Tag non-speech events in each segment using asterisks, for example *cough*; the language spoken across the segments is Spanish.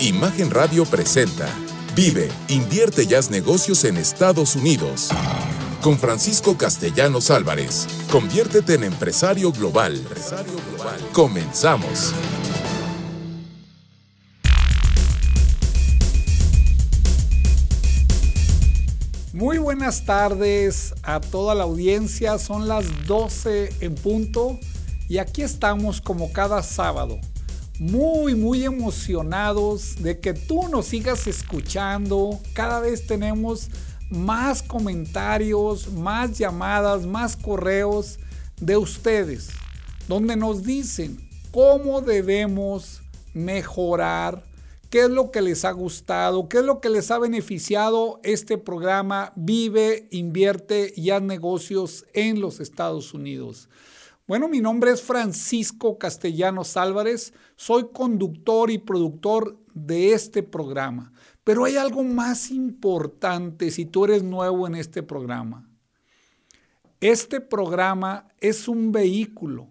Imagen Radio presenta Vive, invierte y haz negocios en Estados Unidos. Con Francisco Castellanos Álvarez. Conviértete en empresario global. Empresario global. Comenzamos. Muy buenas tardes a toda la audiencia. Son las 12 en punto y aquí estamos como cada sábado. Muy, muy emocionados de que tú nos sigas escuchando. Cada vez tenemos más comentarios, más llamadas, más correos de ustedes, donde nos dicen cómo debemos mejorar qué es lo que les ha gustado, qué es lo que les ha beneficiado este programa Vive, invierte y haz negocios en los Estados Unidos. Bueno, mi nombre es Francisco Castellanos Álvarez, soy conductor y productor de este programa, pero hay algo más importante si tú eres nuevo en este programa. Este programa es un vehículo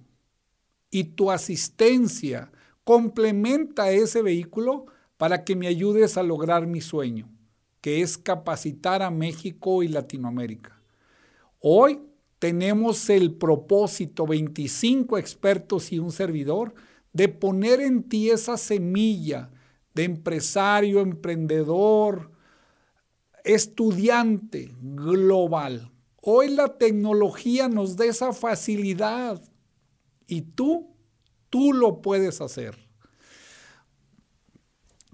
y tu asistencia complementa ese vehículo para que me ayudes a lograr mi sueño, que es capacitar a México y Latinoamérica. Hoy tenemos el propósito, 25 expertos y un servidor, de poner en ti esa semilla de empresario, emprendedor, estudiante global. Hoy la tecnología nos da esa facilidad y tú, tú lo puedes hacer.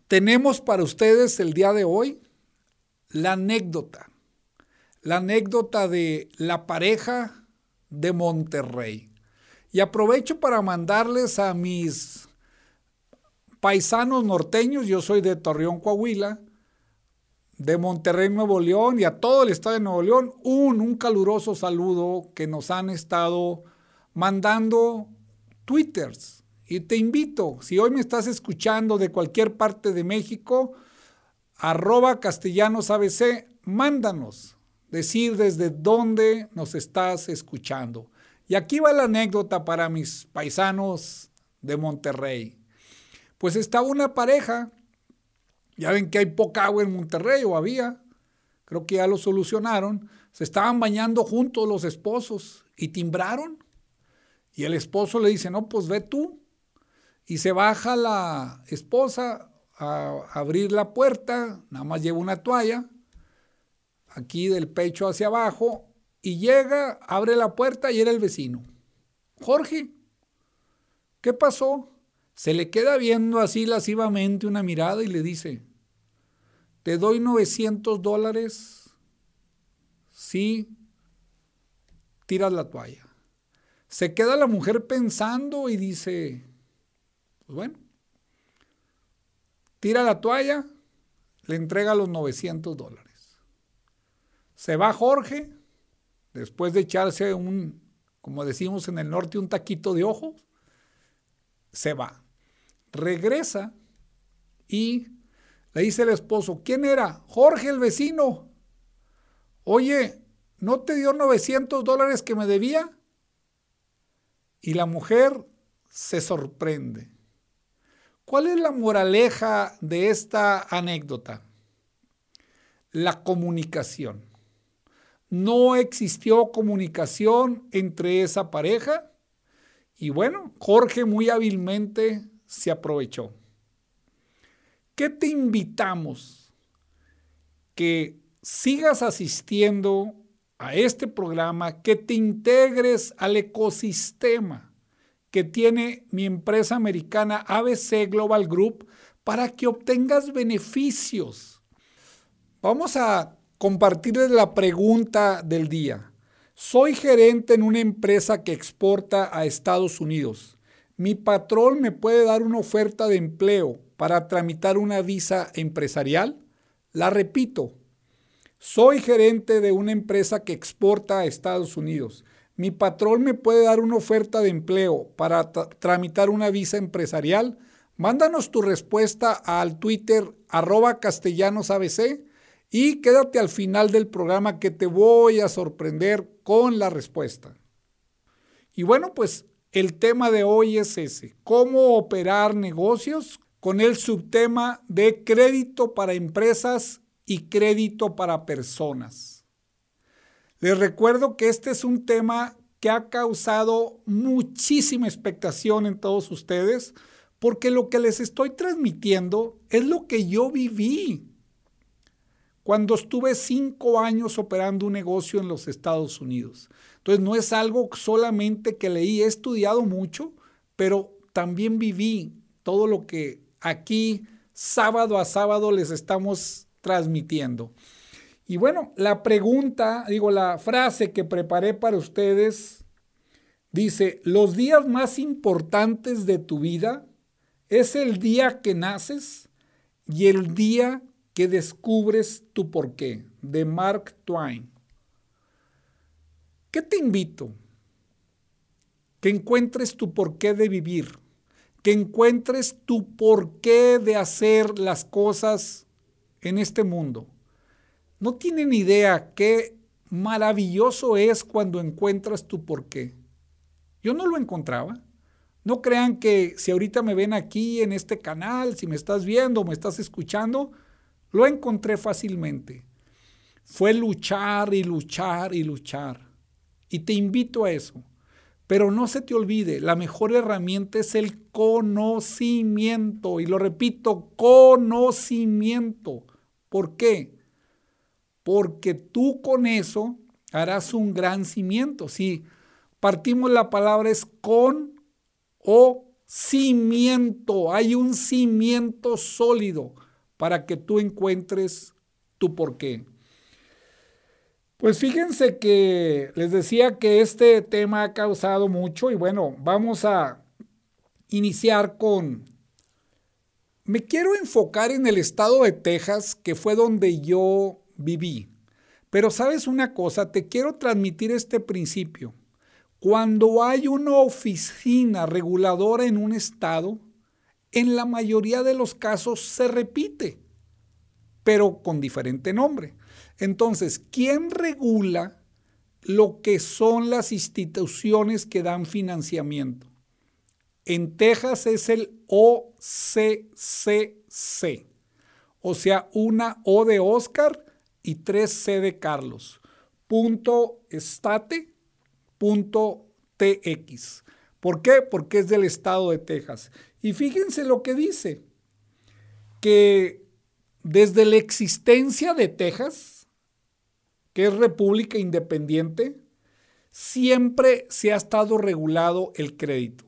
Tenemos para ustedes el día de hoy la anécdota, la anécdota de la pareja de Monterrey. Y aprovecho para mandarles a mis paisanos norteños, yo soy de Torreón, Coahuila, de Monterrey, Nuevo León, y a todo el estado de Nuevo León, un, un caluroso saludo que nos han estado mandando twitters y te invito, si hoy me estás escuchando de cualquier parte de México, arroba castellanos ABC, mándanos decir desde dónde nos estás escuchando. Y aquí va la anécdota para mis paisanos de Monterrey. Pues estaba una pareja, ya ven que hay poca agua en Monterrey o había, creo que ya lo solucionaron, se estaban bañando juntos los esposos y timbraron. Y el esposo le dice, no, pues ve tú. Y se baja la esposa a abrir la puerta, nada más lleva una toalla, aquí del pecho hacia abajo, y llega, abre la puerta y era el vecino. Jorge, ¿qué pasó? Se le queda viendo así lascivamente una mirada y le dice, te doy 900 dólares si tiras la toalla. Se queda la mujer pensando y dice, pues bueno, tira la toalla, le entrega los 900 dólares. Se va Jorge, después de echarse un, como decimos en el norte, un taquito de ojos, se va. Regresa y le dice el esposo, ¿quién era? Jorge el vecino. Oye, ¿no te dio 900 dólares que me debía? Y la mujer se sorprende. ¿Cuál es la moraleja de esta anécdota? La comunicación. No existió comunicación entre esa pareja y bueno, Jorge muy hábilmente se aprovechó. ¿Qué te invitamos? Que sigas asistiendo a este programa, que te integres al ecosistema que tiene mi empresa americana ABC Global Group para que obtengas beneficios. Vamos a compartirles la pregunta del día. Soy gerente en una empresa que exporta a Estados Unidos. Mi patrón me puede dar una oferta de empleo para tramitar una visa empresarial. La repito, soy gerente de una empresa que exporta a Estados Unidos mi patrón me puede dar una oferta de empleo para tramitar una visa empresarial, mándanos tu respuesta al Twitter arroba castellanosabc y quédate al final del programa que te voy a sorprender con la respuesta. Y bueno, pues el tema de hoy es ese, cómo operar negocios con el subtema de crédito para empresas y crédito para personas. Les recuerdo que este es un tema que ha causado muchísima expectación en todos ustedes, porque lo que les estoy transmitiendo es lo que yo viví cuando estuve cinco años operando un negocio en los Estados Unidos. Entonces no es algo solamente que leí, he estudiado mucho, pero también viví todo lo que aquí sábado a sábado les estamos transmitiendo. Y bueno, la pregunta, digo, la frase que preparé para ustedes dice, los días más importantes de tu vida es el día que naces y el día que descubres tu porqué, de Mark Twain. ¿Qué te invito? Que encuentres tu porqué de vivir, que encuentres tu porqué de hacer las cosas en este mundo. No tienen idea qué maravilloso es cuando encuentras tu porqué. Yo no lo encontraba. No crean que si ahorita me ven aquí en este canal, si me estás viendo me estás escuchando, lo encontré fácilmente. Fue luchar y luchar y luchar. Y te invito a eso. Pero no se te olvide, la mejor herramienta es el conocimiento. Y lo repito, conocimiento. ¿Por qué? porque tú con eso harás un gran cimiento. Si partimos la palabra es con o cimiento, hay un cimiento sólido para que tú encuentres tu porqué. Pues fíjense que les decía que este tema ha causado mucho y bueno, vamos a iniciar con... Me quiero enfocar en el estado de Texas, que fue donde yo viví. Pero sabes una cosa, te quiero transmitir este principio. Cuando hay una oficina reguladora en un estado, en la mayoría de los casos se repite, pero con diferente nombre. Entonces, ¿quién regula lo que son las instituciones que dan financiamiento? En Texas es el OCCC, o sea, una O de Oscar y 3C de Carlos. Punto estate, punto TX. ¿Por qué? Porque es del estado de Texas. Y fíjense lo que dice, que desde la existencia de Texas, que es república independiente, siempre se ha estado regulado el crédito.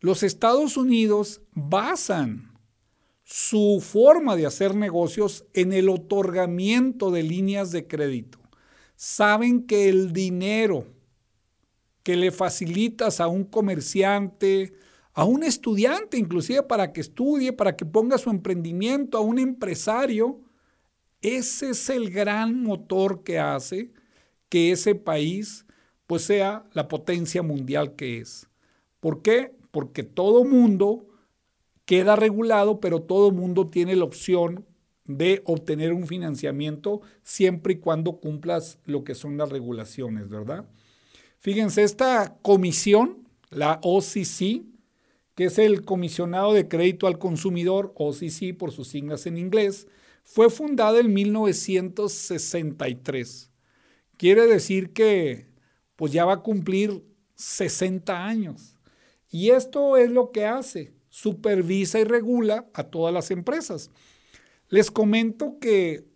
Los Estados Unidos basan su forma de hacer negocios en el otorgamiento de líneas de crédito. Saben que el dinero que le facilitas a un comerciante, a un estudiante inclusive para que estudie, para que ponga su emprendimiento, a un empresario, ese es el gran motor que hace que ese país pues sea la potencia mundial que es. ¿Por qué? Porque todo mundo queda regulado, pero todo mundo tiene la opción de obtener un financiamiento siempre y cuando cumplas lo que son las regulaciones, ¿verdad? Fíjense, esta comisión, la OCC, que es el Comisionado de Crédito al Consumidor, OCC por sus siglas en inglés, fue fundada en 1963. Quiere decir que pues ya va a cumplir 60 años. Y esto es lo que hace supervisa y regula a todas las empresas. Les comento que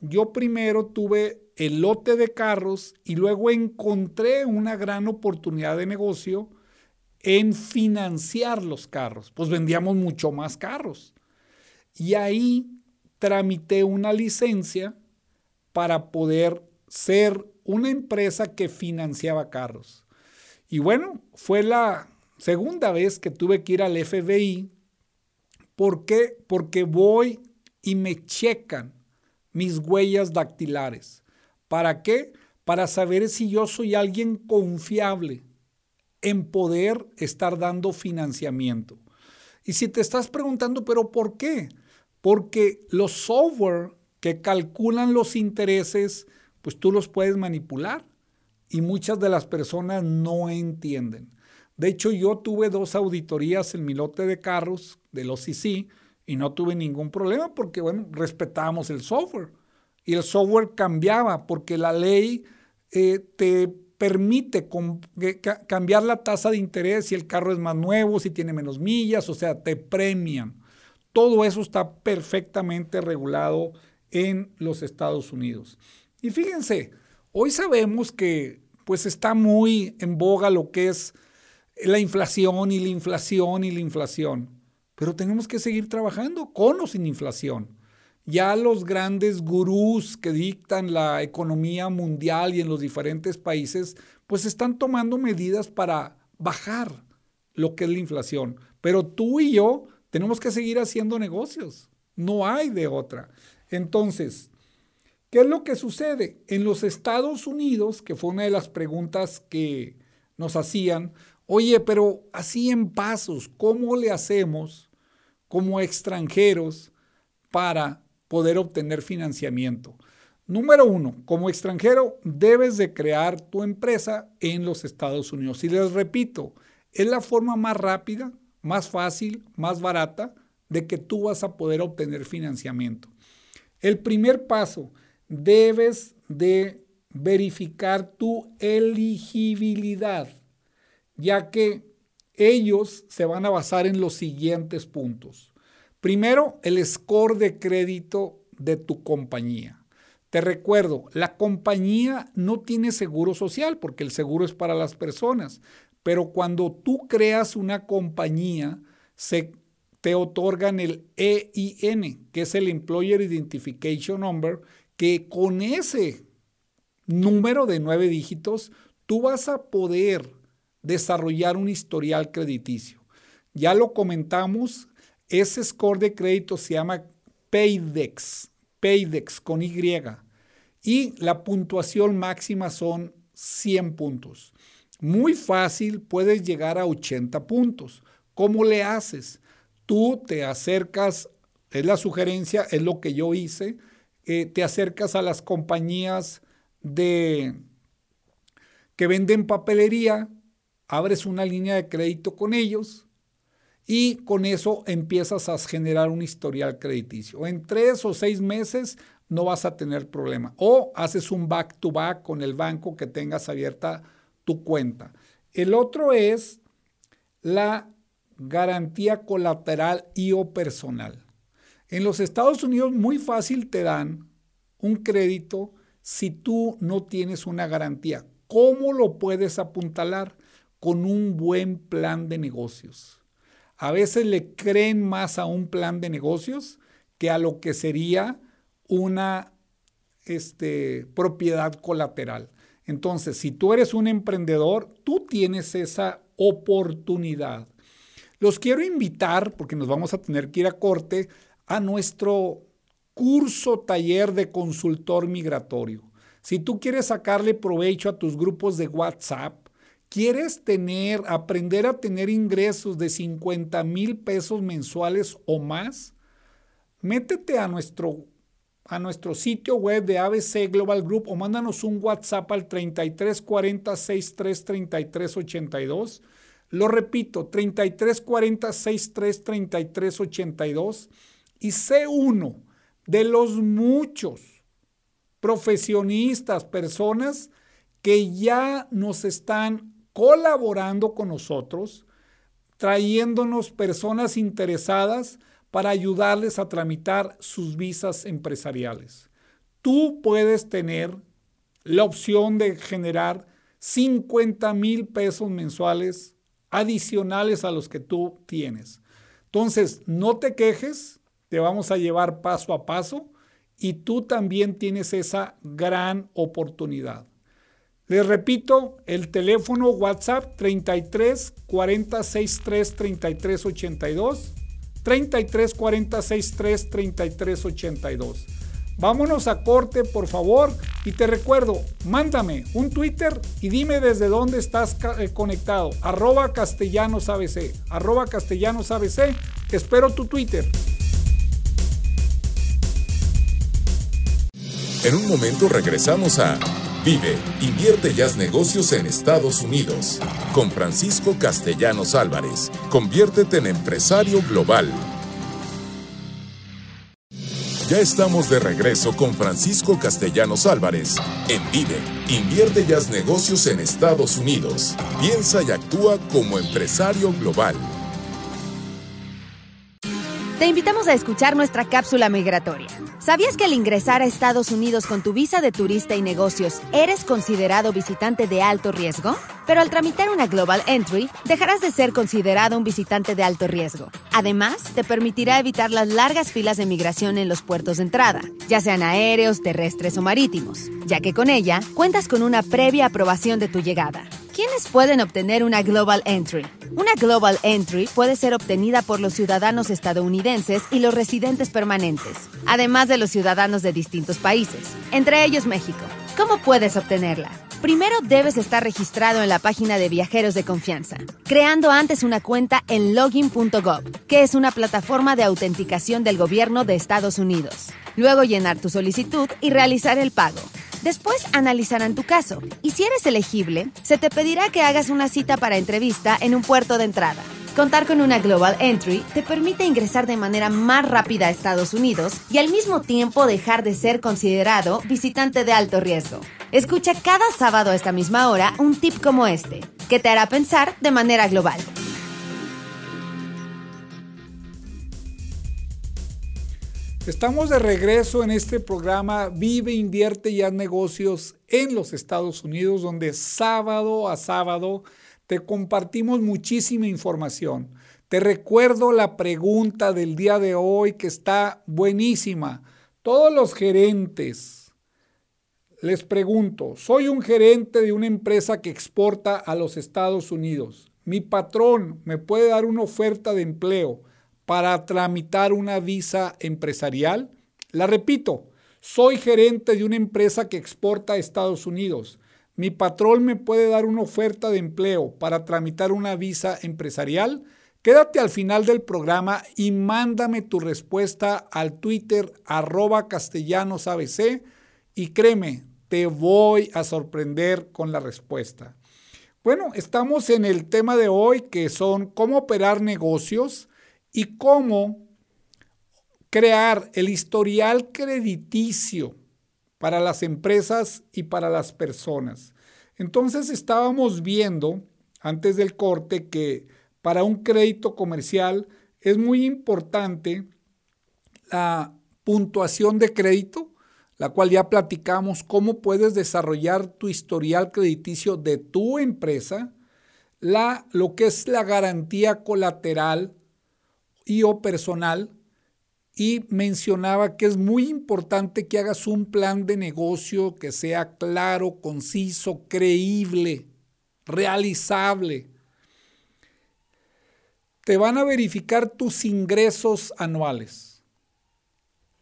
yo primero tuve el lote de carros y luego encontré una gran oportunidad de negocio en financiar los carros. Pues vendíamos mucho más carros. Y ahí tramité una licencia para poder ser una empresa que financiaba carros. Y bueno, fue la segunda vez que tuve que ir al FBI. ¿Por qué? Porque voy y me checan mis huellas dactilares. ¿Para qué? Para saber si yo soy alguien confiable en poder estar dando financiamiento. Y si te estás preguntando, pero ¿por qué? Porque los software que calculan los intereses, pues tú los puedes manipular y muchas de las personas no entienden. De hecho, yo tuve dos auditorías en mi lote de carros del OCC y no tuve ningún problema porque, bueno, respetábamos el software. Y el software cambiaba porque la ley eh, te permite cambiar la tasa de interés si el carro es más nuevo, si tiene menos millas, o sea, te premian. Todo eso está perfectamente regulado en los Estados Unidos. Y fíjense, hoy sabemos que pues está muy en boga lo que es la inflación y la inflación y la inflación. Pero tenemos que seguir trabajando con o sin inflación. Ya los grandes gurús que dictan la economía mundial y en los diferentes países, pues están tomando medidas para bajar lo que es la inflación. Pero tú y yo tenemos que seguir haciendo negocios. No hay de otra. Entonces, ¿qué es lo que sucede? En los Estados Unidos, que fue una de las preguntas que nos hacían, oye, pero así en pasos, ¿cómo le hacemos como extranjeros para poder obtener financiamiento. Número uno, como extranjero debes de crear tu empresa en los Estados Unidos. Y les repito, es la forma más rápida, más fácil, más barata de que tú vas a poder obtener financiamiento. El primer paso, debes de verificar tu elegibilidad, ya que ellos se van a basar en los siguientes puntos. Primero, el score de crédito de tu compañía. Te recuerdo, la compañía no tiene seguro social porque el seguro es para las personas, pero cuando tú creas una compañía, se te otorgan el EIN, que es el Employer Identification Number, que con ese número de nueve dígitos, tú vas a poder desarrollar un historial crediticio. Ya lo comentamos, ese score de crédito se llama Paydex, Paydex con Y. Y la puntuación máxima son 100 puntos. Muy fácil, puedes llegar a 80 puntos. ¿Cómo le haces? Tú te acercas, es la sugerencia, es lo que yo hice, eh, te acercas a las compañías de que venden papelería, abres una línea de crédito con ellos y con eso empiezas a generar un historial crediticio. En tres o seis meses no vas a tener problema. O haces un back-to-back con el banco que tengas abierta tu cuenta. El otro es la garantía colateral y o personal. En los Estados Unidos muy fácil te dan un crédito si tú no tienes una garantía. ¿Cómo lo puedes apuntalar? con un buen plan de negocios. A veces le creen más a un plan de negocios que a lo que sería una este, propiedad colateral. Entonces, si tú eres un emprendedor, tú tienes esa oportunidad. Los quiero invitar, porque nos vamos a tener que ir a corte, a nuestro curso taller de consultor migratorio. Si tú quieres sacarle provecho a tus grupos de WhatsApp, ¿Quieres tener, aprender a tener ingresos de 50 mil pesos mensuales o más? Métete a nuestro, a nuestro sitio web de ABC Global Group o mándanos un WhatsApp al 3340 63 33 82. Lo repito, 3340 63 33 82 y sé uno de los muchos profesionistas, personas que ya nos están colaborando con nosotros, trayéndonos personas interesadas para ayudarles a tramitar sus visas empresariales. Tú puedes tener la opción de generar 50 mil pesos mensuales adicionales a los que tú tienes. Entonces, no te quejes, te vamos a llevar paso a paso y tú también tienes esa gran oportunidad. Les repito, el teléfono WhatsApp 33 40 63 33 82. 33 40 63 33 82. Vámonos a corte, por favor. Y te recuerdo, mándame un Twitter y dime desde dónde estás eh, conectado. Arroba castellanos ABC. Arroba castellanos ABC. Espero tu Twitter. En un momento regresamos a Vive, invierte y haz negocios en Estados Unidos. Con Francisco Castellanos Álvarez, conviértete en empresario global. Ya estamos de regreso con Francisco Castellanos Álvarez en Vive. Invierte y haz negocios en Estados Unidos. Piensa y actúa como empresario global. Te invitamos a escuchar nuestra cápsula migratoria. ¿Sabías que al ingresar a Estados Unidos con tu visa de turista y negocios eres considerado visitante de alto riesgo? Pero al tramitar una Global Entry, dejarás de ser considerado un visitante de alto riesgo. Además, te permitirá evitar las largas filas de migración en los puertos de entrada, ya sean aéreos, terrestres o marítimos, ya que con ella cuentas con una previa aprobación de tu llegada. ¿Quiénes pueden obtener una Global Entry? Una Global Entry puede ser obtenida por los ciudadanos estadounidenses y los residentes permanentes, además de los ciudadanos de distintos países, entre ellos México. ¿Cómo puedes obtenerla? Primero debes estar registrado en la página de viajeros de confianza, creando antes una cuenta en login.gov, que es una plataforma de autenticación del gobierno de Estados Unidos. Luego llenar tu solicitud y realizar el pago. Después analizarán tu caso y si eres elegible, se te pedirá que hagas una cita para entrevista en un puerto de entrada. Contar con una Global Entry te permite ingresar de manera más rápida a Estados Unidos y al mismo tiempo dejar de ser considerado visitante de alto riesgo. Escucha cada sábado a esta misma hora un tip como este, que te hará pensar de manera global. Estamos de regreso en este programa Vive, invierte y haz negocios en los Estados Unidos, donde sábado a sábado te compartimos muchísima información. Te recuerdo la pregunta del día de hoy que está buenísima. Todos los gerentes, les pregunto, soy un gerente de una empresa que exporta a los Estados Unidos. Mi patrón me puede dar una oferta de empleo para tramitar una visa empresarial? La repito, soy gerente de una empresa que exporta a Estados Unidos. Mi patrón me puede dar una oferta de empleo para tramitar una visa empresarial. Quédate al final del programa y mándame tu respuesta al Twitter arroba castellanosabc y créeme, te voy a sorprender con la respuesta. Bueno, estamos en el tema de hoy que son cómo operar negocios y cómo crear el historial crediticio para las empresas y para las personas. Entonces estábamos viendo antes del corte que para un crédito comercial es muy importante la puntuación de crédito, la cual ya platicamos cómo puedes desarrollar tu historial crediticio de tu empresa, la, lo que es la garantía colateral y o personal y mencionaba que es muy importante que hagas un plan de negocio que sea claro, conciso, creíble, realizable. Te van a verificar tus ingresos anuales.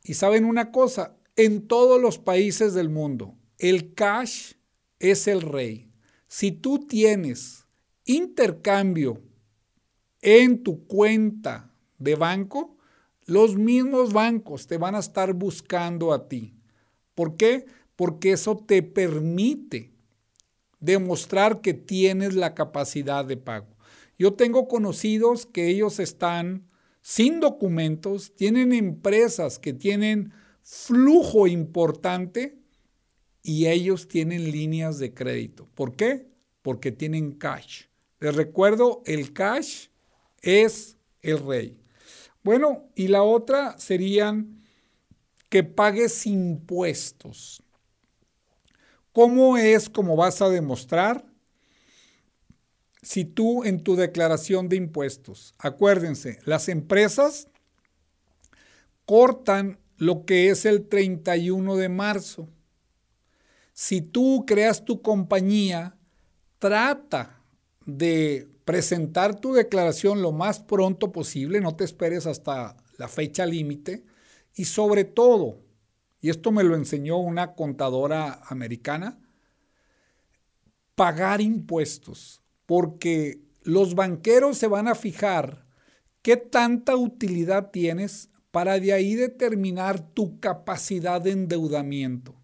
Y saben una cosa, en todos los países del mundo, el cash es el rey. Si tú tienes intercambio en tu cuenta de banco, los mismos bancos te van a estar buscando a ti. ¿Por qué? Porque eso te permite demostrar que tienes la capacidad de pago. Yo tengo conocidos que ellos están sin documentos, tienen empresas que tienen flujo importante y ellos tienen líneas de crédito. ¿Por qué? Porque tienen cash. Les recuerdo, el cash es el rey. Bueno, y la otra serían que pagues impuestos. ¿Cómo es como vas a demostrar? Si tú en tu declaración de impuestos, acuérdense, las empresas cortan lo que es el 31 de marzo. Si tú creas tu compañía, trata de presentar tu declaración lo más pronto posible, no te esperes hasta la fecha límite y sobre todo, y esto me lo enseñó una contadora americana, pagar impuestos, porque los banqueros se van a fijar qué tanta utilidad tienes para de ahí determinar tu capacidad de endeudamiento.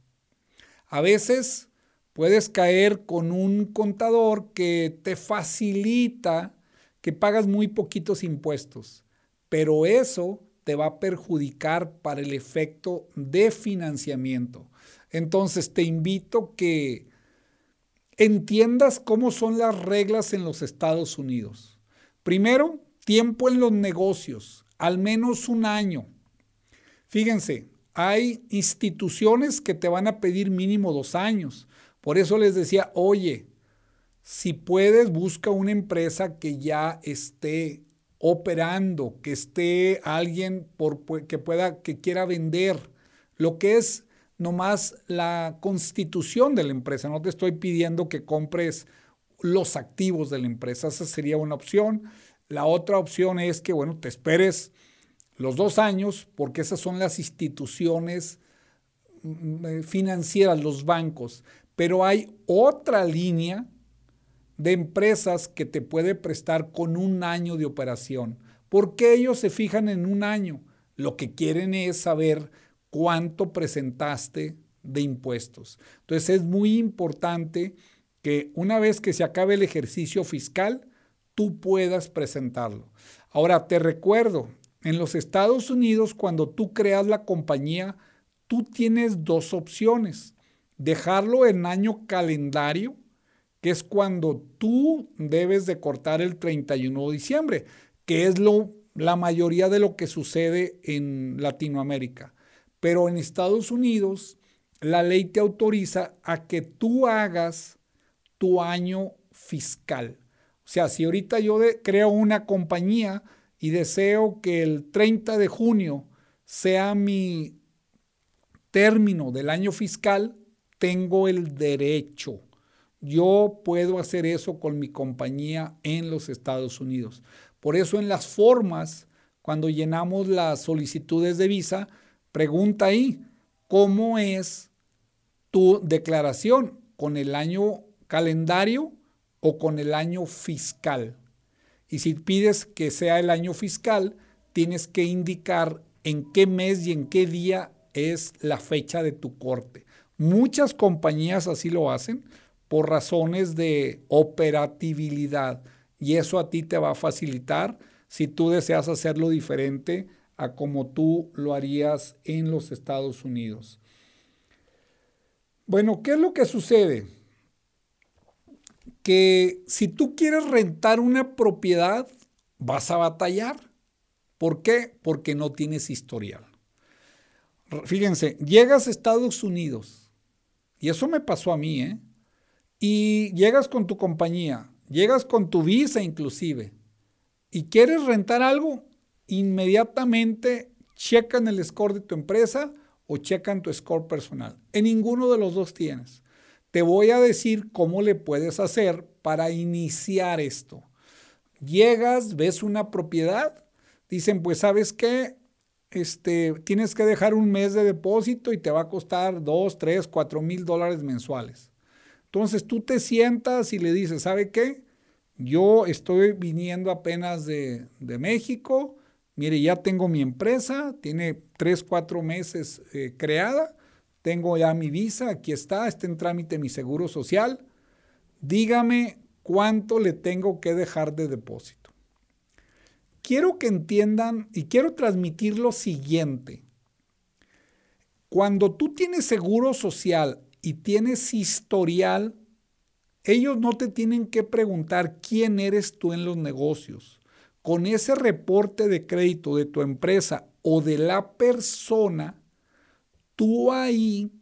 A veces puedes caer con un contador que te facilita que pagas muy poquitos impuestos, pero eso te va a perjudicar para el efecto de financiamiento. Entonces te invito que entiendas cómo son las reglas en los Estados Unidos. Primero, tiempo en los negocios, al menos un año. Fíjense, hay instituciones que te van a pedir mínimo dos años. Por eso les decía, oye, si puedes, busca una empresa que ya esté operando, que esté alguien que pueda, que quiera vender. Lo que es nomás la constitución de la empresa. No te estoy pidiendo que compres los activos de la empresa. Esa sería una opción. La otra opción es que, bueno, te esperes los dos años, porque esas son las instituciones mm, eh, financieras, los bancos. Pero hay otra línea de empresas que te puede prestar con un año de operación. ¿Por qué ellos se fijan en un año? Lo que quieren es saber cuánto presentaste de impuestos. Entonces es muy importante que una vez que se acabe el ejercicio fiscal, tú puedas presentarlo. Ahora, te recuerdo, en los Estados Unidos, cuando tú creas la compañía, tú tienes dos opciones. Dejarlo en año calendario, que es cuando tú debes de cortar el 31 de diciembre, que es lo, la mayoría de lo que sucede en Latinoamérica. Pero en Estados Unidos, la ley te autoriza a que tú hagas tu año fiscal. O sea, si ahorita yo creo una compañía y deseo que el 30 de junio sea mi término del año fiscal, tengo el derecho. Yo puedo hacer eso con mi compañía en los Estados Unidos. Por eso en las formas, cuando llenamos las solicitudes de visa, Pregunta ahí, ¿cómo es tu declaración? ¿Con el año calendario o con el año fiscal? Y si pides que sea el año fiscal, tienes que indicar en qué mes y en qué día es la fecha de tu corte. Muchas compañías así lo hacen por razones de operatividad y eso a ti te va a facilitar si tú deseas hacerlo diferente a como tú lo harías en los Estados Unidos. Bueno, ¿qué es lo que sucede? Que si tú quieres rentar una propiedad, vas a batallar. ¿Por qué? Porque no tienes historial. Fíjense, llegas a Estados Unidos, y eso me pasó a mí, ¿eh? Y llegas con tu compañía, llegas con tu visa inclusive, y quieres rentar algo, inmediatamente checan el score de tu empresa o checan tu score personal. En ninguno de los dos tienes. Te voy a decir cómo le puedes hacer para iniciar esto. Llegas, ves una propiedad, dicen, pues sabes qué, este, tienes que dejar un mes de depósito y te va a costar dos, tres, cuatro mil dólares mensuales. Entonces tú te sientas y le dices, ¿sabe qué? Yo estoy viniendo apenas de, de México, mire, ya tengo mi empresa, tiene tres, cuatro meses eh, creada, tengo ya mi visa, aquí está, está en trámite mi seguro social, dígame cuánto le tengo que dejar de depósito. Quiero que entiendan y quiero transmitir lo siguiente. Cuando tú tienes seguro social y tienes historial, ellos no te tienen que preguntar quién eres tú en los negocios con ese reporte de crédito de tu empresa o de la persona, tú ahí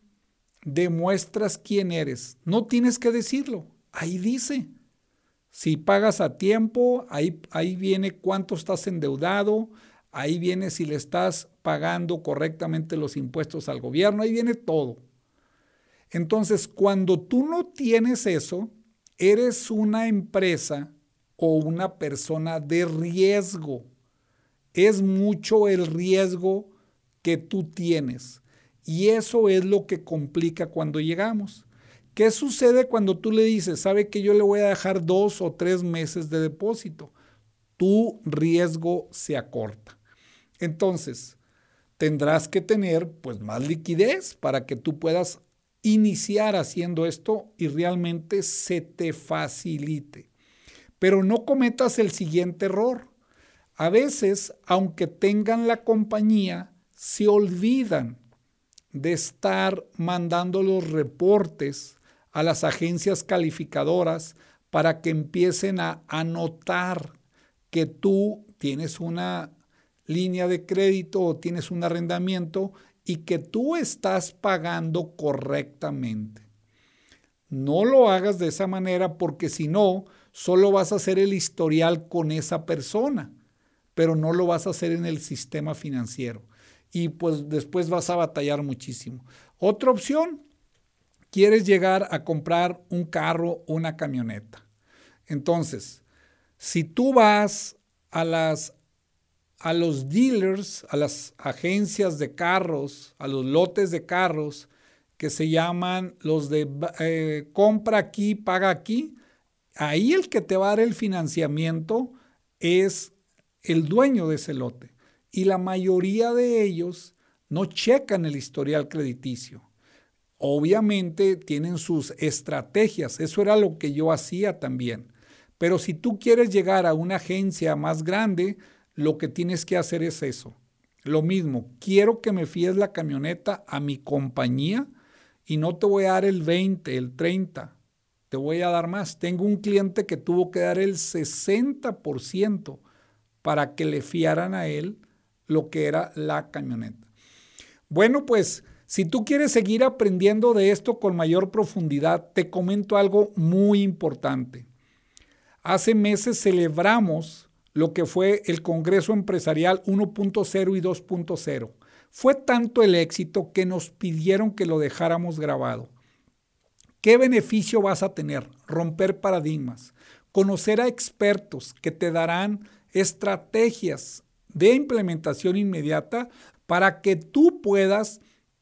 demuestras quién eres. No tienes que decirlo, ahí dice. Si pagas a tiempo, ahí, ahí viene cuánto estás endeudado, ahí viene si le estás pagando correctamente los impuestos al gobierno, ahí viene todo. Entonces, cuando tú no tienes eso, eres una empresa o una persona de riesgo. Es mucho el riesgo que tú tienes. Y eso es lo que complica cuando llegamos. ¿Qué sucede cuando tú le dices, sabe que yo le voy a dejar dos o tres meses de depósito? Tu riesgo se acorta. Entonces, tendrás que tener pues más liquidez para que tú puedas iniciar haciendo esto y realmente se te facilite. Pero no cometas el siguiente error. A veces, aunque tengan la compañía, se olvidan de estar mandando los reportes a las agencias calificadoras para que empiecen a anotar que tú tienes una línea de crédito o tienes un arrendamiento y que tú estás pagando correctamente. No lo hagas de esa manera porque si no, solo vas a hacer el historial con esa persona, pero no lo vas a hacer en el sistema financiero. Y pues después vas a batallar muchísimo. Otra opción, quieres llegar a comprar un carro o una camioneta. Entonces, si tú vas a las a los dealers, a las agencias de carros, a los lotes de carros que se llaman los de eh, compra aquí, paga aquí, ahí el que te va a dar el financiamiento es el dueño de ese lote. Y la mayoría de ellos no checan el historial crediticio. Obviamente tienen sus estrategias, eso era lo que yo hacía también. Pero si tú quieres llegar a una agencia más grande, lo que tienes que hacer es eso. Lo mismo, quiero que me fíes la camioneta a mi compañía y no te voy a dar el 20, el 30, te voy a dar más. Tengo un cliente que tuvo que dar el 60% para que le fiaran a él lo que era la camioneta. Bueno, pues si tú quieres seguir aprendiendo de esto con mayor profundidad, te comento algo muy importante. Hace meses celebramos lo que fue el Congreso Empresarial 1.0 y 2.0. Fue tanto el éxito que nos pidieron que lo dejáramos grabado. ¿Qué beneficio vas a tener? Romper paradigmas, conocer a expertos que te darán estrategias de implementación inmediata para que tú puedas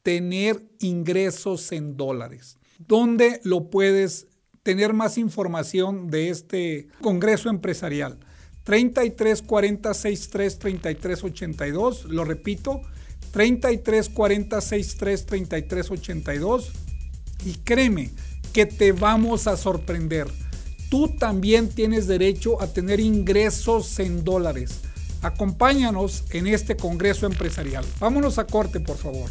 tener ingresos en dólares. ¿Dónde lo puedes tener más información de este Congreso Empresarial? 33 40 63 33 82, lo repito, 33 40 63 33 82 y créeme que te vamos a sorprender. Tú también tienes derecho a tener ingresos en dólares. Acompáñanos en este Congreso Empresarial. Vámonos a corte, por favor.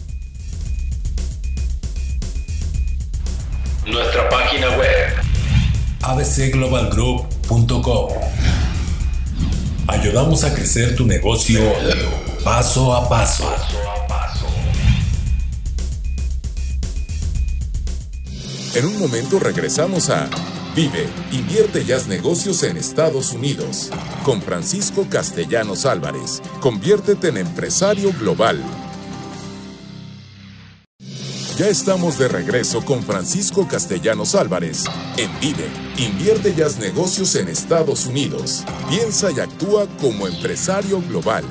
Nuestra página web abcglobalgroup.com Ayudamos a crecer tu negocio paso a paso. En un momento regresamos a Vive, invierte y haz negocios en Estados Unidos. Con Francisco Castellanos Álvarez. Conviértete en empresario global. Ya estamos de regreso con Francisco Castellanos Álvarez en Vive. Invierte y haz negocios en Estados Unidos. Piensa y actúa como empresario global.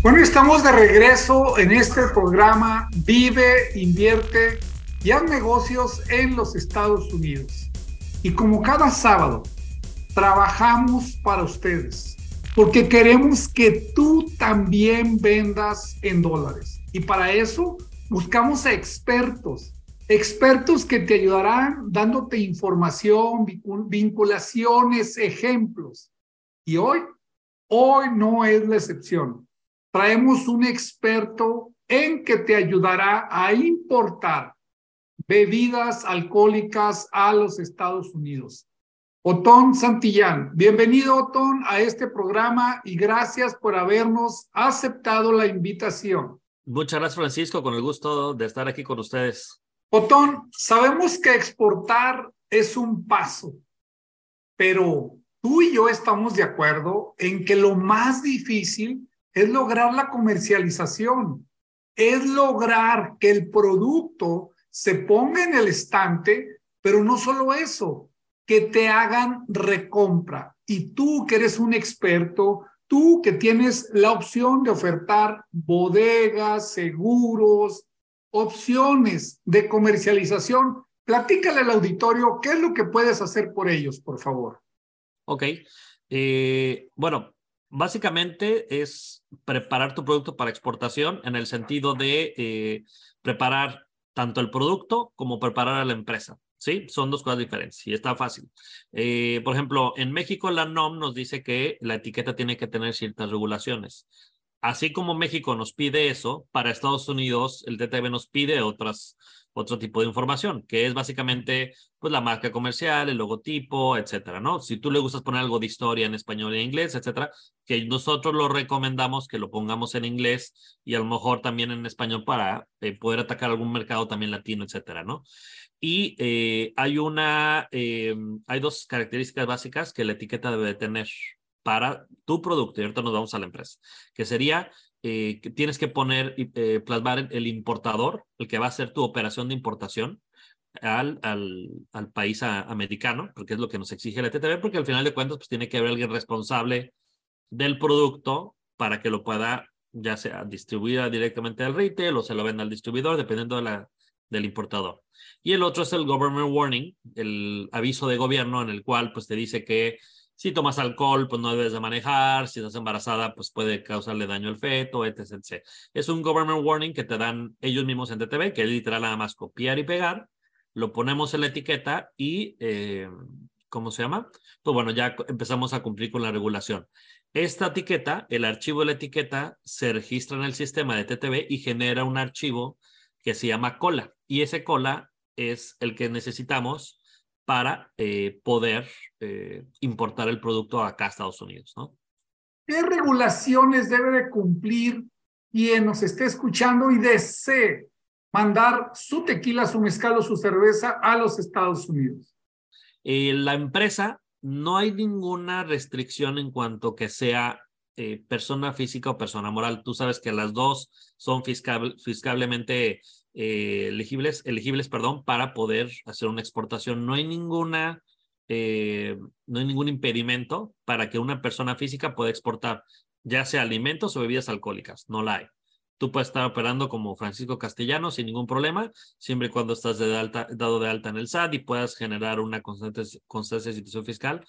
Bueno, estamos de regreso en este programa Vive, Invierte y haz negocios en los Estados Unidos. Y como cada sábado, trabajamos para ustedes porque queremos que tú también vendas en dólares. Y para eso buscamos a expertos, expertos que te ayudarán dándote información, vinculaciones, ejemplos. Y hoy, hoy no es la excepción. Traemos un experto en que te ayudará a importar bebidas alcohólicas a los Estados Unidos. Otón Santillán. Bienvenido, Otón, a este programa y gracias por habernos aceptado la invitación. Muchas gracias, Francisco, con el gusto de estar aquí con ustedes. Otón, sabemos que exportar es un paso, pero tú y yo estamos de acuerdo en que lo más difícil es lograr la comercialización, es lograr que el producto se ponga en el estante, pero no solo eso, que te hagan recompra. Y tú que eres un experto, tú que tienes la opción de ofertar bodegas, seguros, opciones de comercialización, platícale al auditorio qué es lo que puedes hacer por ellos, por favor. Ok. Eh, bueno, básicamente es preparar tu producto para exportación en el sentido de eh, preparar tanto el producto como preparar a la empresa. ¿Sí? Son dos cosas diferentes y está fácil. Eh, por ejemplo, en México la NOM nos dice que la etiqueta tiene que tener ciertas regulaciones. Así como México nos pide eso, para Estados Unidos el TTB nos pide otras, otro tipo de información, que es básicamente pues la marca comercial, el logotipo, etcétera, ¿no? Si tú le gustas poner algo de historia en español en inglés, etcétera, que nosotros lo recomendamos que lo pongamos en inglés y a lo mejor también en español para eh, poder atacar algún mercado también latino, etcétera, ¿no? Y eh, hay una, eh, hay dos características básicas que la etiqueta debe tener para tu producto. Y ahorita nos vamos a la empresa, que sería eh, que tienes que poner, eh, plasmar el importador, el que va a hacer tu operación de importación al, al, al país americano, porque es lo que nos exige la TTV, porque al final de cuentas, pues tiene que haber alguien responsable del producto para que lo pueda ya sea distribuir directamente al retail o se lo venda al distribuidor, dependiendo de la, del importador. Y el otro es el government warning, el aviso de gobierno en el cual pues te dice que si tomas alcohol, pues no debes de manejar, si estás embarazada, pues puede causarle daño al feto, etc, Es un government warning que te dan ellos mismos en TTV, que es literal nada más copiar y pegar, lo ponemos en la etiqueta y, eh, ¿cómo se llama? Pues bueno, ya empezamos a cumplir con la regulación. Esta etiqueta, el archivo de la etiqueta, se registra en el sistema de TTV y genera un archivo que se llama cola. Y ese cola es el que necesitamos para eh, poder eh, importar el producto acá a Estados Unidos, ¿no? ¿Qué regulaciones debe de cumplir quien nos esté escuchando y desee mandar su tequila, su mezcal o su cerveza a los Estados Unidos? Eh, la empresa, no hay ninguna restricción en cuanto que sea persona física o persona moral. Tú sabes que las dos son fiscal, fiscalmente eh, elegibles, elegibles perdón, para poder hacer una exportación. No hay ninguna, eh, no hay ningún impedimento para que una persona física pueda exportar, ya sea alimentos o bebidas alcohólicas. No la hay. Tú puedes estar operando como Francisco Castellano sin ningún problema, siempre y cuando estás de alta, dado de alta en el SAT y puedas generar una constante, constancia de situación fiscal,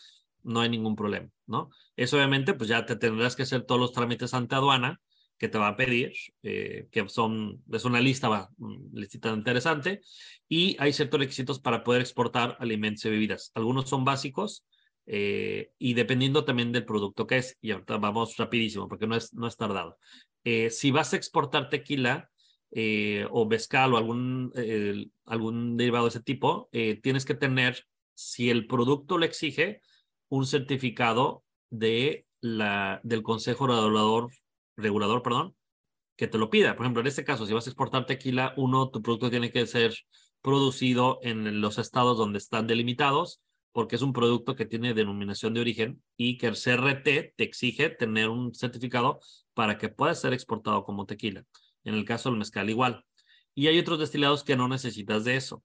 no hay ningún problema, ¿no? Eso obviamente, pues ya te tendrás que hacer todos los trámites ante aduana, que te va a pedir, eh, que son, es una lista, va, lista interesante, y hay ciertos requisitos para poder exportar alimentos y bebidas. Algunos son básicos eh, y dependiendo también del producto que es, y ahorita vamos rapidísimo porque no es, no es tardado. Eh, si vas a exportar tequila o mezcal o algún, algún derivado de ese tipo, tienes que tener, si el producto le exige, un certificado de la, del Consejo Regulador regulador, perdón, que te lo pida. Por ejemplo, en este caso, si vas a exportar tequila, uno, tu producto tiene que ser producido en los estados donde están delimitados, porque es un producto que tiene denominación de origen y que el CRT te exige tener un certificado para que pueda ser exportado como tequila. En el caso del mezcal igual. Y hay otros destilados que no necesitas de eso.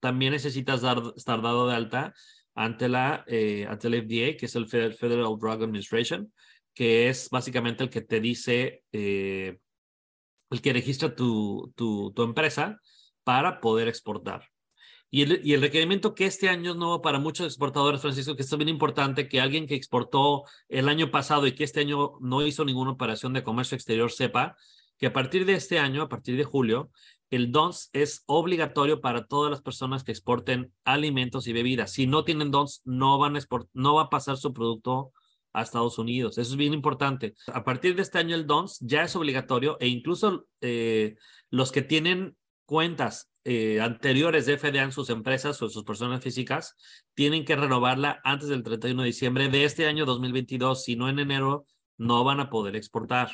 También necesitas dar, estar dado de alta ante la eh, ante el FDA, que es el Federal Drug Administration, que es básicamente el que te dice, eh, el que registra tu, tu, tu, empresa para poder exportar. Y el, y el requerimiento que este año es nuevo para muchos exportadores, Francisco, que es bien importante, que alguien que exportó el año pasado y que este año no hizo ninguna operación de comercio exterior sepa que a partir de este año, a partir de julio, el DONS es obligatorio para todas las personas que exporten alimentos y bebidas. Si no tienen DONS, no, van a export, no va a pasar su producto a Estados Unidos. Eso es bien importante. A partir de este año el DONS ya es obligatorio e incluso eh, los que tienen cuentas eh, anteriores de FDA en sus empresas o sus personas físicas tienen que renovarla antes del 31 de diciembre de este año 2022. Si no en enero, no van a poder exportar.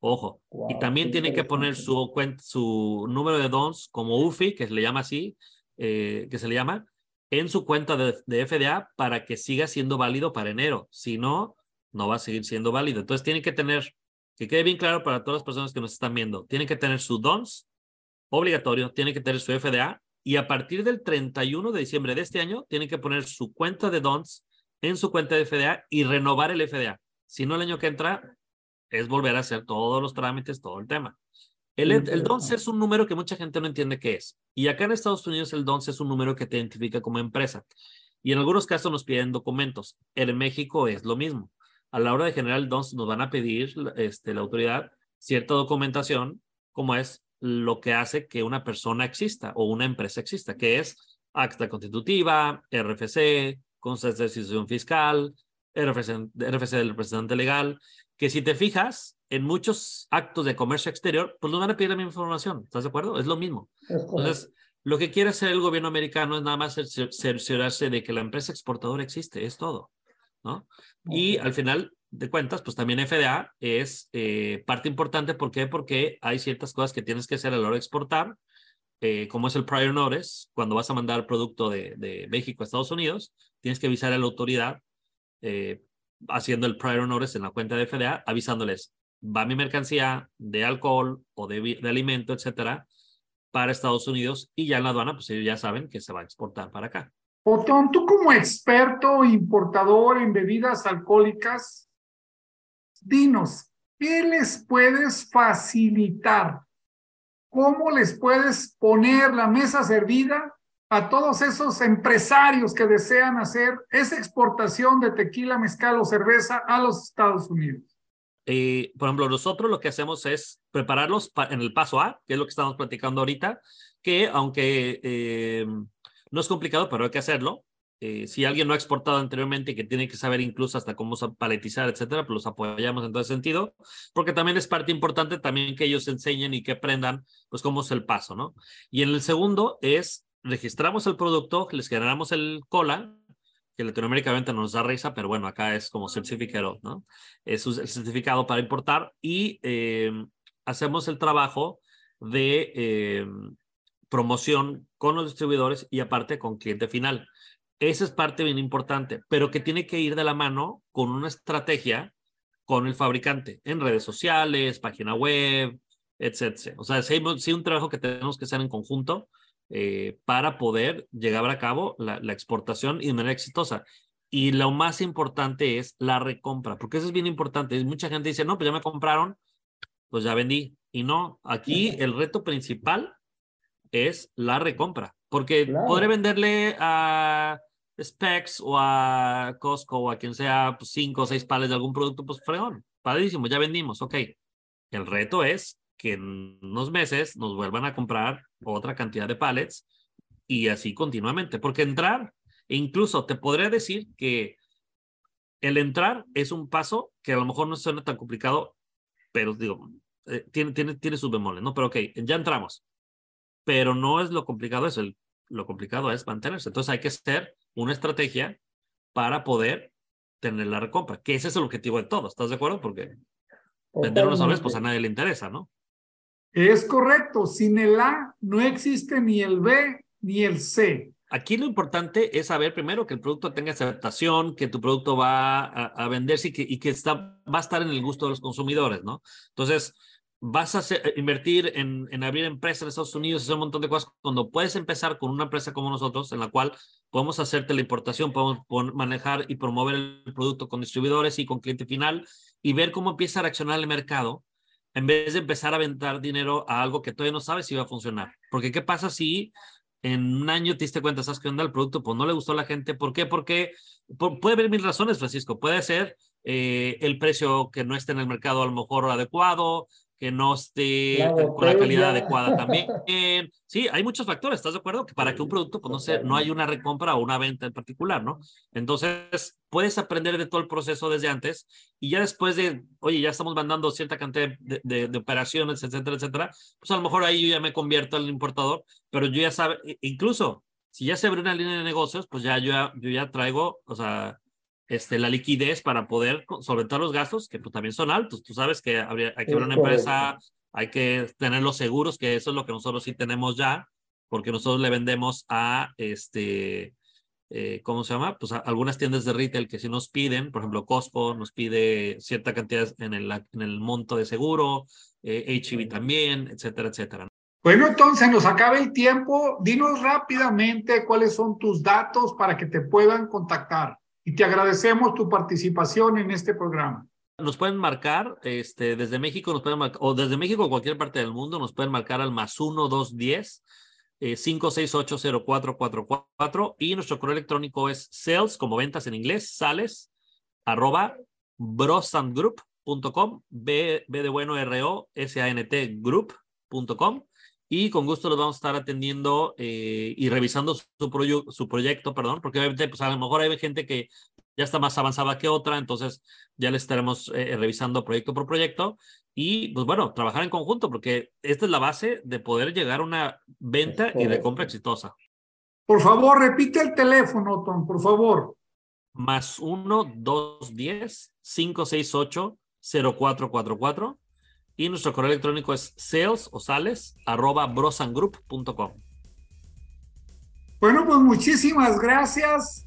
Ojo. y también tienen que poner su, su número de DONS como UFI, que se le llama así, eh, que se le llama, en su cuenta de, FDA para que siga siendo válido para enero. Si no, no va a seguir siendo válido. Entonces tienen que tener, que quede bien claro para todas las personas que nos están viendo, tienen que tener su DONS obligatorio, tienen que tener su FDA y a partir del 31 de diciembre de este año tienen que poner su cuenta de DONS en su cuenta de FDA y renovar el FDA. Si no, el año que entra es volver a hacer todos los trámites, todo el tema. El, el DONS es un número que mucha gente no entiende qué es. Y acá en Estados Unidos el DONS es un número que te identifica como empresa. Y en algunos casos nos piden documentos. En México es lo mismo. A la hora de generar el DONS nos van a pedir este, la autoridad cierta documentación, como es lo que hace que una persona exista o una empresa exista, que es acta constitutiva, RFC, constancia de situación fiscal, RFC, RFC del representante legal, que si te fijas, en muchos actos de comercio exterior, pues nos van a pedir la misma información, ¿estás de acuerdo? Es lo mismo. Entonces, lo que quiere hacer el gobierno americano es nada más cerciorarse de que la empresa exportadora existe, es todo, ¿no? Y al final de cuentas, pues también FDA es eh, parte importante, ¿por qué? Porque hay ciertas cosas que tienes que hacer a la hora de exportar, eh, como es el prior notice, cuando vas a mandar producto de, de México a Estados Unidos, tienes que avisar a la autoridad eh, haciendo el prior notice en la cuenta de FDA, avisándoles, va mi mercancía de alcohol o de, de alimento, etcétera, para Estados Unidos y ya en la aduana, pues ellos ya saben que se va a exportar para acá. Otón, tú como experto importador en bebidas alcohólicas, dinos, ¿qué les puedes facilitar? ¿Cómo les puedes poner la mesa servida a todos esos empresarios que desean hacer esa exportación de tequila, mezcal o cerveza a los Estados Unidos? Eh, por ejemplo, nosotros lo que hacemos es prepararlos en el paso A, que es lo que estamos platicando ahorita, que aunque eh, no es complicado, pero hay que hacerlo. Eh, si alguien no ha exportado anteriormente y que tiene que saber incluso hasta cómo paletizar, etcétera, pues los apoyamos en todo ese sentido, porque también es parte importante también que ellos enseñen y que aprendan, pues, cómo es el paso, ¿no? Y en el segundo es registramos el producto, les generamos el cola, que latinoamericamente nos da risa, pero bueno, acá es como certificado, ¿no? Es el certificado para importar y eh, hacemos el trabajo de eh, promoción con los distribuidores y aparte con cliente final. Esa es parte bien importante, pero que tiene que ir de la mano con una estrategia con el fabricante en redes sociales, página web, etc. O sea, si un trabajo que tenemos que hacer en conjunto eh, para poder llevar a cabo la, exportación y de manera exitosa. Y lo más importante es la recompra, porque eso es bien importante. Mucha gente dice, no, pues ya me compraron, pues ya vendí. Y no, aquí el reto principal es la recompra, porque podré venderle a Specs o a Costco o a quien sea pues, cinco o seis pales de algún producto, pues fregón, padrísimo, ya vendimos, ok. El reto es que en unos meses nos vuelvan a comprar otra cantidad de pallets y así continuamente. Porque entrar, e incluso te podría decir que el entrar es un paso que a lo mejor no suena tan complicado, pero digo, eh, tiene, tiene, tiene sus bemoles, ¿no? Pero ok, ya entramos. Pero no es lo complicado eso, el, lo complicado es mantenerse. Entonces hay que hacer una estrategia para poder tener la recompra, que ese es el objetivo de todo, ¿estás de acuerdo? Porque vender una sola pues a nadie le interesa, ¿no? Es correcto, sin el A no existe ni el B ni el C. Aquí lo importante es saber primero que el producto tenga aceptación, que tu producto va a, venderse y que, está, va a estar en el gusto de los consumidores, ¿no? Entonces, vas a invertir en, en, abrir empresas en Estados Unidos, hacer un montón de cosas, cuando puedes empezar con una empresa como nosotros, en la cual podemos hacerte la importación, podemos manejar y promover el producto con distribuidores y con cliente final y ver cómo empieza a reaccionar el mercado en vez de empezar a aventar dinero a algo que todavía no sabes si va a funcionar. Porque ¿qué pasa si en un año te diste cuenta, sabes que onda el producto, pues no le gustó a la gente? ¿Por qué? Porque puede haber mil razones, Francisco. Puede ser eh, el precio que no esté en el mercado a lo mejor adecuado, que no esté con la calidad adecuada también. *laughs* Sí, hay muchos factores, ¿estás de acuerdo? Que para que un producto, pues no, sé, no hay una recompra o una venta en particular, ¿no? Entonces, puedes aprender de todo el proceso desde antes y ya después de, oye, ya estamos mandando cierta cantidad de, de, operaciones, etcétera, etcétera, pues a lo mejor ahí yo ya me convierto en importador, pero yo ya sabe, incluso si ya se abre una línea de negocios, pues ya yo, ya, yo ya traigo, o sea, este, la liquidez para poder solventar los gastos, que pues, también son altos. Tú sabes que habría, hay que ver una empresa, hay que tener los seguros, que eso es lo que nosotros sí tenemos ya, porque nosotros le vendemos a, este, eh, ¿cómo se llama? Pues a algunas tiendas de retail que sí nos piden, por ejemplo, Costco nos pide cierta cantidad en el, en el monto de seguro, eh, HEB también, etcétera, etcétera. Bueno, entonces nos acaba el tiempo. Dinos rápidamente cuáles son tus datos para que te puedan contactar y te agradecemos tu participación en este programa. Nos pueden marcar este, desde México, nos pueden marcar, o desde México o cualquier parte del mundo, nos pueden marcar al más 1 210 eh, 5680444 y nuestro correo electrónico es sales, como ventas en inglés, sales, arroba brosandgroup.com, B, B de bueno R-O, S-A-N-T group.com y con gusto los vamos a estar atendiendo eh, y revisando su, su proyecto, perdón, porque obviamente pues a lo mejor hay gente que ya está más avanzada que otra, entonces ya le estaremos eh, revisando proyecto por proyecto y pues bueno, trabajar en conjunto porque esta es la base de poder llegar a una venta y de compra exitosa. Por favor, repite el teléfono, Tom, por favor. Más 1 210 568 0444 y nuestro correo electrónico es sales o sales arroba brosangroup.com. Bueno, pues muchísimas gracias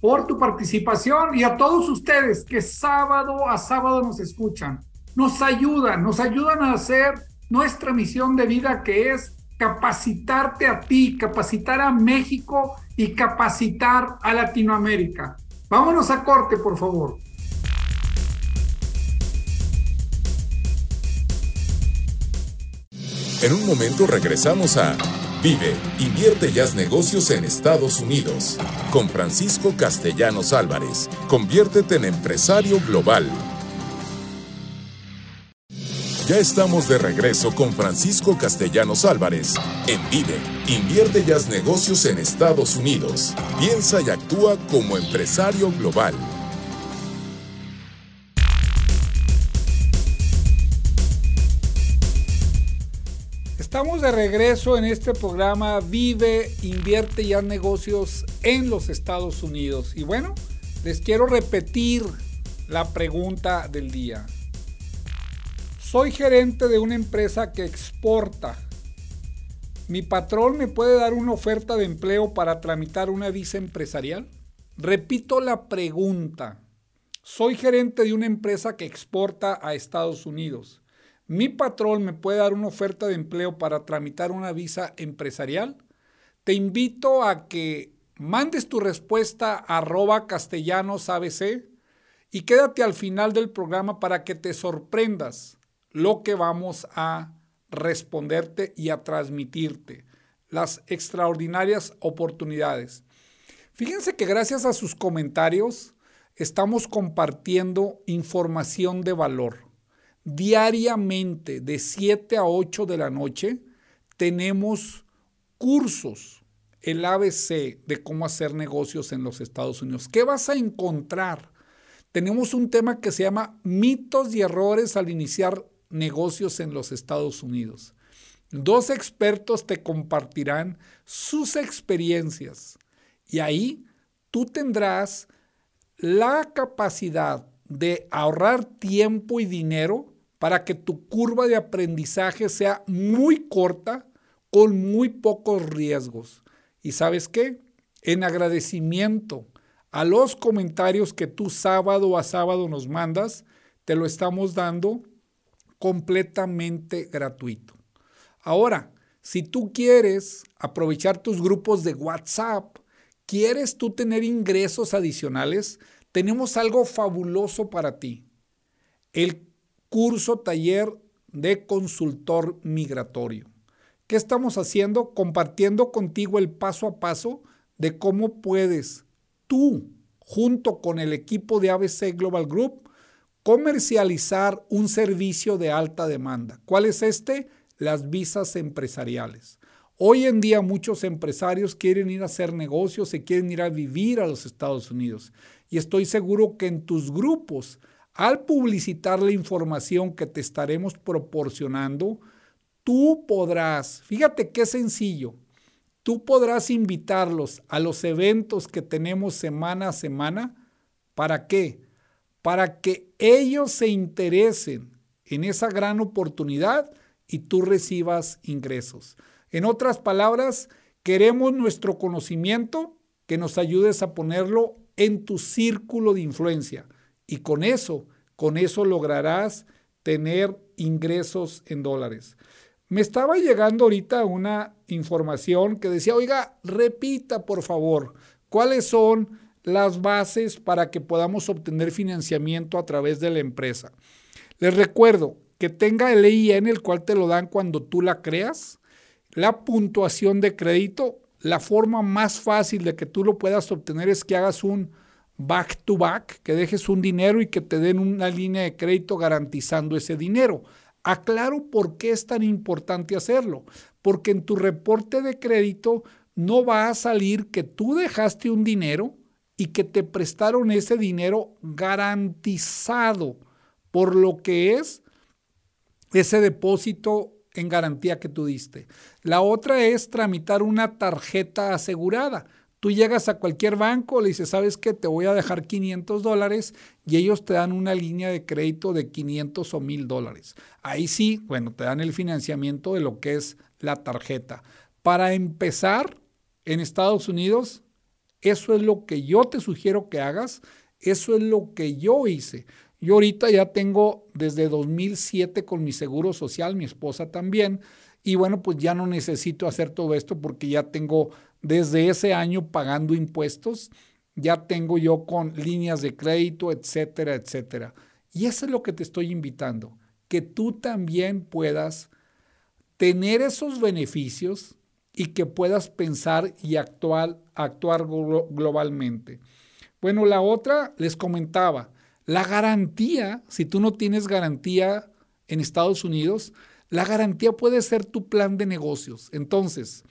por tu participación y a todos ustedes que sábado a sábado nos escuchan. Nos ayudan, nos ayudan a hacer nuestra misión de vida que es capacitarte a ti, capacitar a México y capacitar a Latinoamérica. Vámonos a corte, por favor. En un momento regresamos a Vive, invierte y negocios en Estados Unidos. Con Francisco Castellanos Álvarez. Conviértete en empresario global. Ya estamos de regreso con Francisco Castellanos Álvarez en Vive, invierte y negocios en Estados Unidos. Piensa y actúa como empresario global. Estamos de regreso en este programa Vive, invierte y haz negocios en los Estados Unidos. Y bueno, les quiero repetir la pregunta del día. Soy gerente de una empresa que exporta. ¿Mi patrón me puede dar una oferta de empleo para tramitar una visa empresarial? Repito la pregunta. Soy gerente de una empresa que exporta a Estados Unidos mi patrón me puede dar una oferta de empleo para tramitar una visa empresarial, te invito a que mandes tu respuesta a arroba y quédate al final del programa para que te sorprendas lo que vamos a responderte y a transmitirte, las extraordinarias oportunidades. Fíjense que gracias a sus comentarios estamos compartiendo información de valor diariamente de 7 a 8 de la noche tenemos cursos, el ABC de cómo hacer negocios en los Estados Unidos. ¿Qué vas a encontrar? Tenemos un tema que se llama mitos y errores al iniciar negocios en los Estados Unidos. Dos expertos te compartirán sus experiencias y ahí tú tendrás la capacidad de ahorrar tiempo y dinero para que tu curva de aprendizaje sea muy corta con muy pocos riesgos. ¿Y sabes qué? En agradecimiento a los comentarios que tú sábado a sábado nos mandas, te lo estamos dando completamente gratuito. Ahora, si tú quieres aprovechar tus grupos de WhatsApp, quieres tú tener ingresos adicionales, tenemos algo fabuloso para ti. El curso taller de consultor migratorio. ¿Qué estamos haciendo? Compartiendo contigo el paso a paso de cómo puedes tú, junto con el equipo de ABC Global Group, comercializar un servicio de alta demanda. ¿Cuál es este? Las visas empresariales. Hoy en día muchos empresarios quieren ir a hacer negocios, se quieren ir a vivir a los Estados Unidos y estoy seguro que en tus grupos, al publicitar la información que te estaremos proporcionando, tú podrás, fíjate qué sencillo, tú podrás invitarlos a los eventos que tenemos semana a semana. ¿Para qué? Para que ellos se interesen en esa gran oportunidad y tú recibas ingresos. En otras palabras, queremos nuestro conocimiento que nos ayudes a ponerlo en tu círculo de influencia. Y con eso, con eso lograrás tener ingresos en dólares. Me estaba llegando ahorita una información que decía, oiga, repita por favor, ¿cuáles son las bases para que podamos obtener financiamiento a través de la empresa? Les recuerdo que tenga el EIN, el cual te lo dan cuando tú la creas, la puntuación de crédito la forma más fácil de que tú lo puedas obtener es que hagas un back to back, que dejes un dinero y que te den una línea de crédito garantizando ese dinero. Aclaro por qué es tan importante hacerlo. Porque en tu reporte de crédito no va a salir que tú dejaste un dinero y que te prestaron ese dinero garantizado por lo que es ese depósito en garantía que tú diste. La otra es tramitar una tarjeta asegurada. Tú llegas a cualquier banco, le dices, ¿sabes qué? Te voy a dejar 500 dólares y ellos te dan una línea de crédito de 500 o 1000 dólares. Ahí sí, bueno, te dan el financiamiento de lo que es la tarjeta. Para empezar, en Estados Unidos, eso es lo que yo te sugiero que hagas, eso es lo que yo hice. Yo ahorita ya tengo desde 2007 con mi seguro social, mi esposa también, y bueno, pues ya no necesito hacer todo esto porque ya tengo desde ese año pagando impuestos, ya tengo yo con líneas de crédito, etcétera, etcétera. Y eso es lo que te estoy invitando, que tú también puedas tener esos beneficios y que puedas pensar y actuar, actuar globalmente. Bueno, la otra les comentaba, la garantía, si tú no tienes garantía en Estados Unidos, la garantía puede ser tu plan de negocios. Entonces,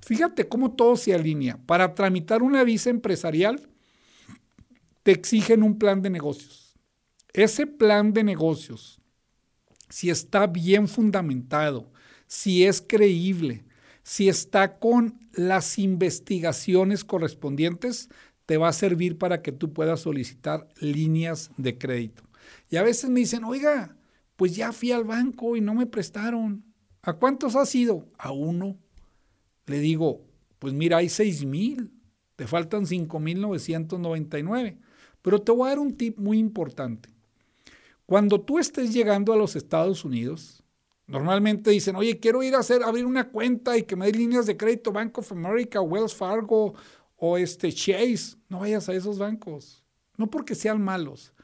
fíjate cómo todo se alinea. Para tramitar una visa empresarial, te exigen un plan de negocios. Ese plan de negocios, si está bien fundamentado, si es creíble, si está con las investigaciones correspondientes, te va a servir para que tú puedas solicitar líneas de crédito. Y a veces me dicen, oiga, pues ya fui al banco y no me prestaron. ¿A cuántos has ido? A uno. Le digo, pues mira, hay seis mil, te faltan cinco mil nueve. Pero te voy a dar un tip muy importante. Cuando tú estés llegando a los Estados Unidos, normalmente dicen, oye, quiero ir a hacer, abrir una cuenta y que me den líneas de crédito Bank of America, Wells Fargo o este Chase, no vayas a esos bancos. No porque sean malos,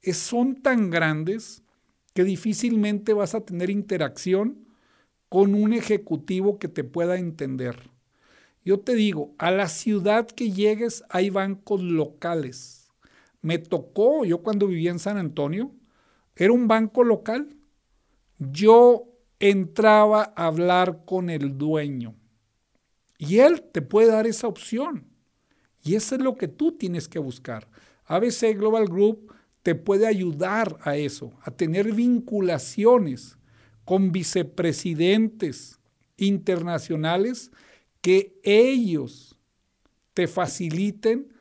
es, son tan grandes que difícilmente vas a tener interacción con un ejecutivo que te pueda entender. Yo te digo, a la ciudad que llegues hay bancos locales. Me tocó, yo cuando vivía en San Antonio, era un banco local. Yo entraba a hablar con el dueño y él te puede dar esa opción. Y eso es lo que tú tienes que buscar. ABC Global Group te puede ayudar a eso, a tener vinculaciones con vicepresidentes internacionales que ellos te faciliten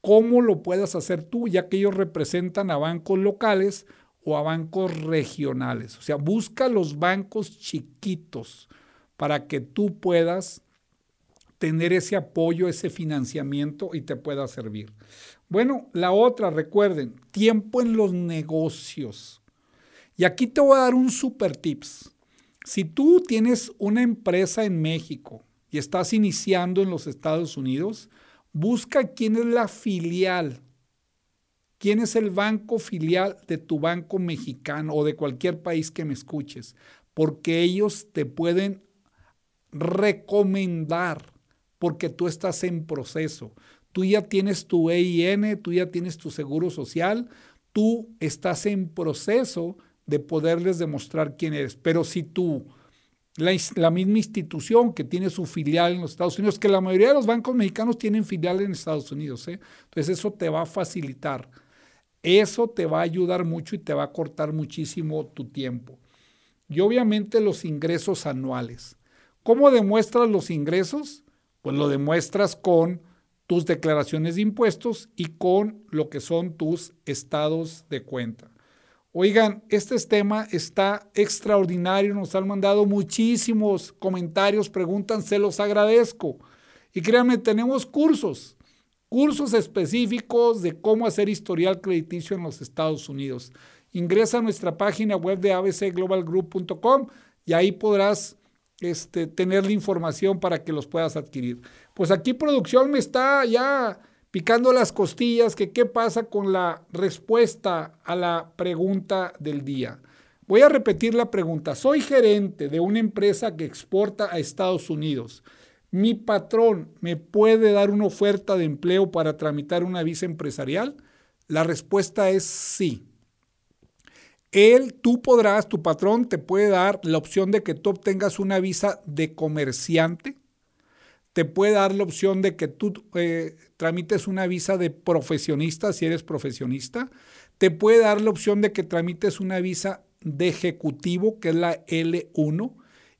cómo lo puedas hacer tú, ya que ellos representan a bancos locales o a bancos regionales. O sea, busca los bancos chiquitos para que tú puedas tener ese apoyo, ese financiamiento y te pueda servir. Bueno, la otra, recuerden, tiempo en los negocios. Y aquí te voy a dar un super tips. Si tú tienes una empresa en México y estás iniciando en los Estados Unidos, busca quién es la filial, quién es el banco filial de tu banco mexicano o de cualquier país que me escuches, porque ellos te pueden recomendar porque tú estás en proceso. Tú ya tienes tu EIN, tú ya tienes tu seguro social, tú estás en proceso de poderles demostrar quién eres. Pero si tú, la, misma institución que tiene su filial en los Estados Unidos, que la mayoría de los bancos mexicanos tienen filial en Estados Unidos, ¿eh? entonces eso te va a facilitar. Eso te va a ayudar mucho y te va a cortar muchísimo tu tiempo. Y obviamente los ingresos anuales. ¿Cómo demuestras los ingresos? Pues lo demuestras con tus declaraciones de impuestos y con lo que son tus estados de cuenta. Oigan, este tema está extraordinario, nos han mandado muchísimos comentarios, preguntan, se los agradezco. Y créanme, tenemos cursos, cursos específicos de cómo hacer historial crediticio en los Estados Unidos. Ingresa a nuestra página web de abcglobalgroup.com y ahí podrás este, tener la información para que los puedas adquirir. Pues aquí producción me está ya picando las costillas que qué pasa con la respuesta a la pregunta del día. Voy a repetir la pregunta. Soy gerente de una empresa que exporta a Estados Unidos. ¿Mi patrón me puede dar una oferta de empleo para tramitar una visa empresarial? La respuesta es sí. Él, tú podrás, tu patrón te puede dar la opción de que tú obtengas una visa de comerciante, te puede dar la opción de que tú eh, tramites una visa de profesionista si eres profesionista, te puede dar la opción de que tramites una visa de ejecutivo, que es la L1,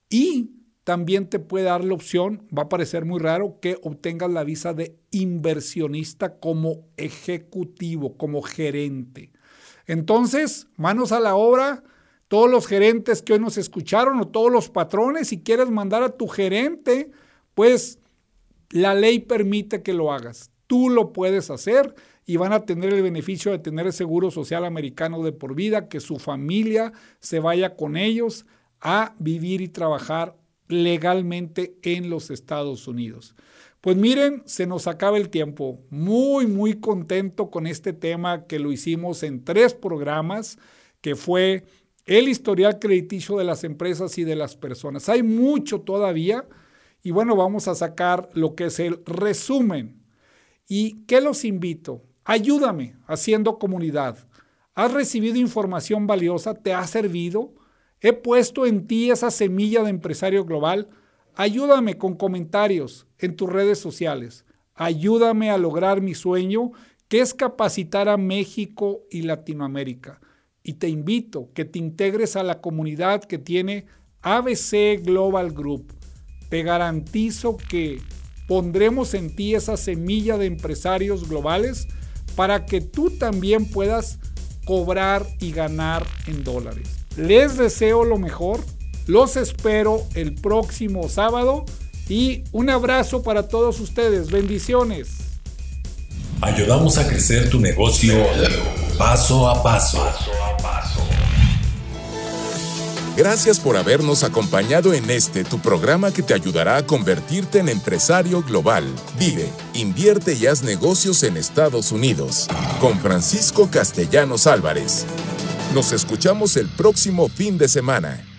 y también te puede dar la opción, va a parecer muy raro, que obtengas la visa de inversionista como ejecutivo, como gerente. Entonces, manos a la obra, todos los gerentes que hoy nos escucharon o todos los patrones, si quieres mandar a tu gerente, pues la ley permite que lo hagas. Tú lo puedes hacer y van a tener el beneficio de tener el seguro social americano de por vida, que su familia se vaya con ellos a vivir y trabajar legalmente en los Estados Unidos. Pues miren, se nos acaba el tiempo. Muy, muy contento con este tema que lo hicimos en tres programas, que fue el historial crediticio de las empresas y de las personas. Hay mucho todavía y bueno, vamos a sacar lo que es el resumen. ¿Y qué los invito? Ayúdame haciendo comunidad. ¿Has recibido información valiosa? ¿Te ha servido? He puesto en ti esa semilla de empresario global. Ayúdame con comentarios en tus redes sociales. Ayúdame a lograr mi sueño, que es capacitar a México y Latinoamérica. Y te invito que te integres a la comunidad que tiene ABC Global Group. Te garantizo que pondremos en ti esa semilla de empresarios globales para que tú también puedas cobrar y ganar en dólares. Les deseo lo mejor. Los espero el próximo sábado y un abrazo para todos ustedes. Bendiciones. Ayudamos a crecer tu negocio paso a paso. Gracias por habernos acompañado en este tu programa que te ayudará a convertirte en empresario global. Vive, invierte y haz negocios en Estados Unidos. Con Francisco Castellanos Álvarez. Nos escuchamos el próximo fin de semana.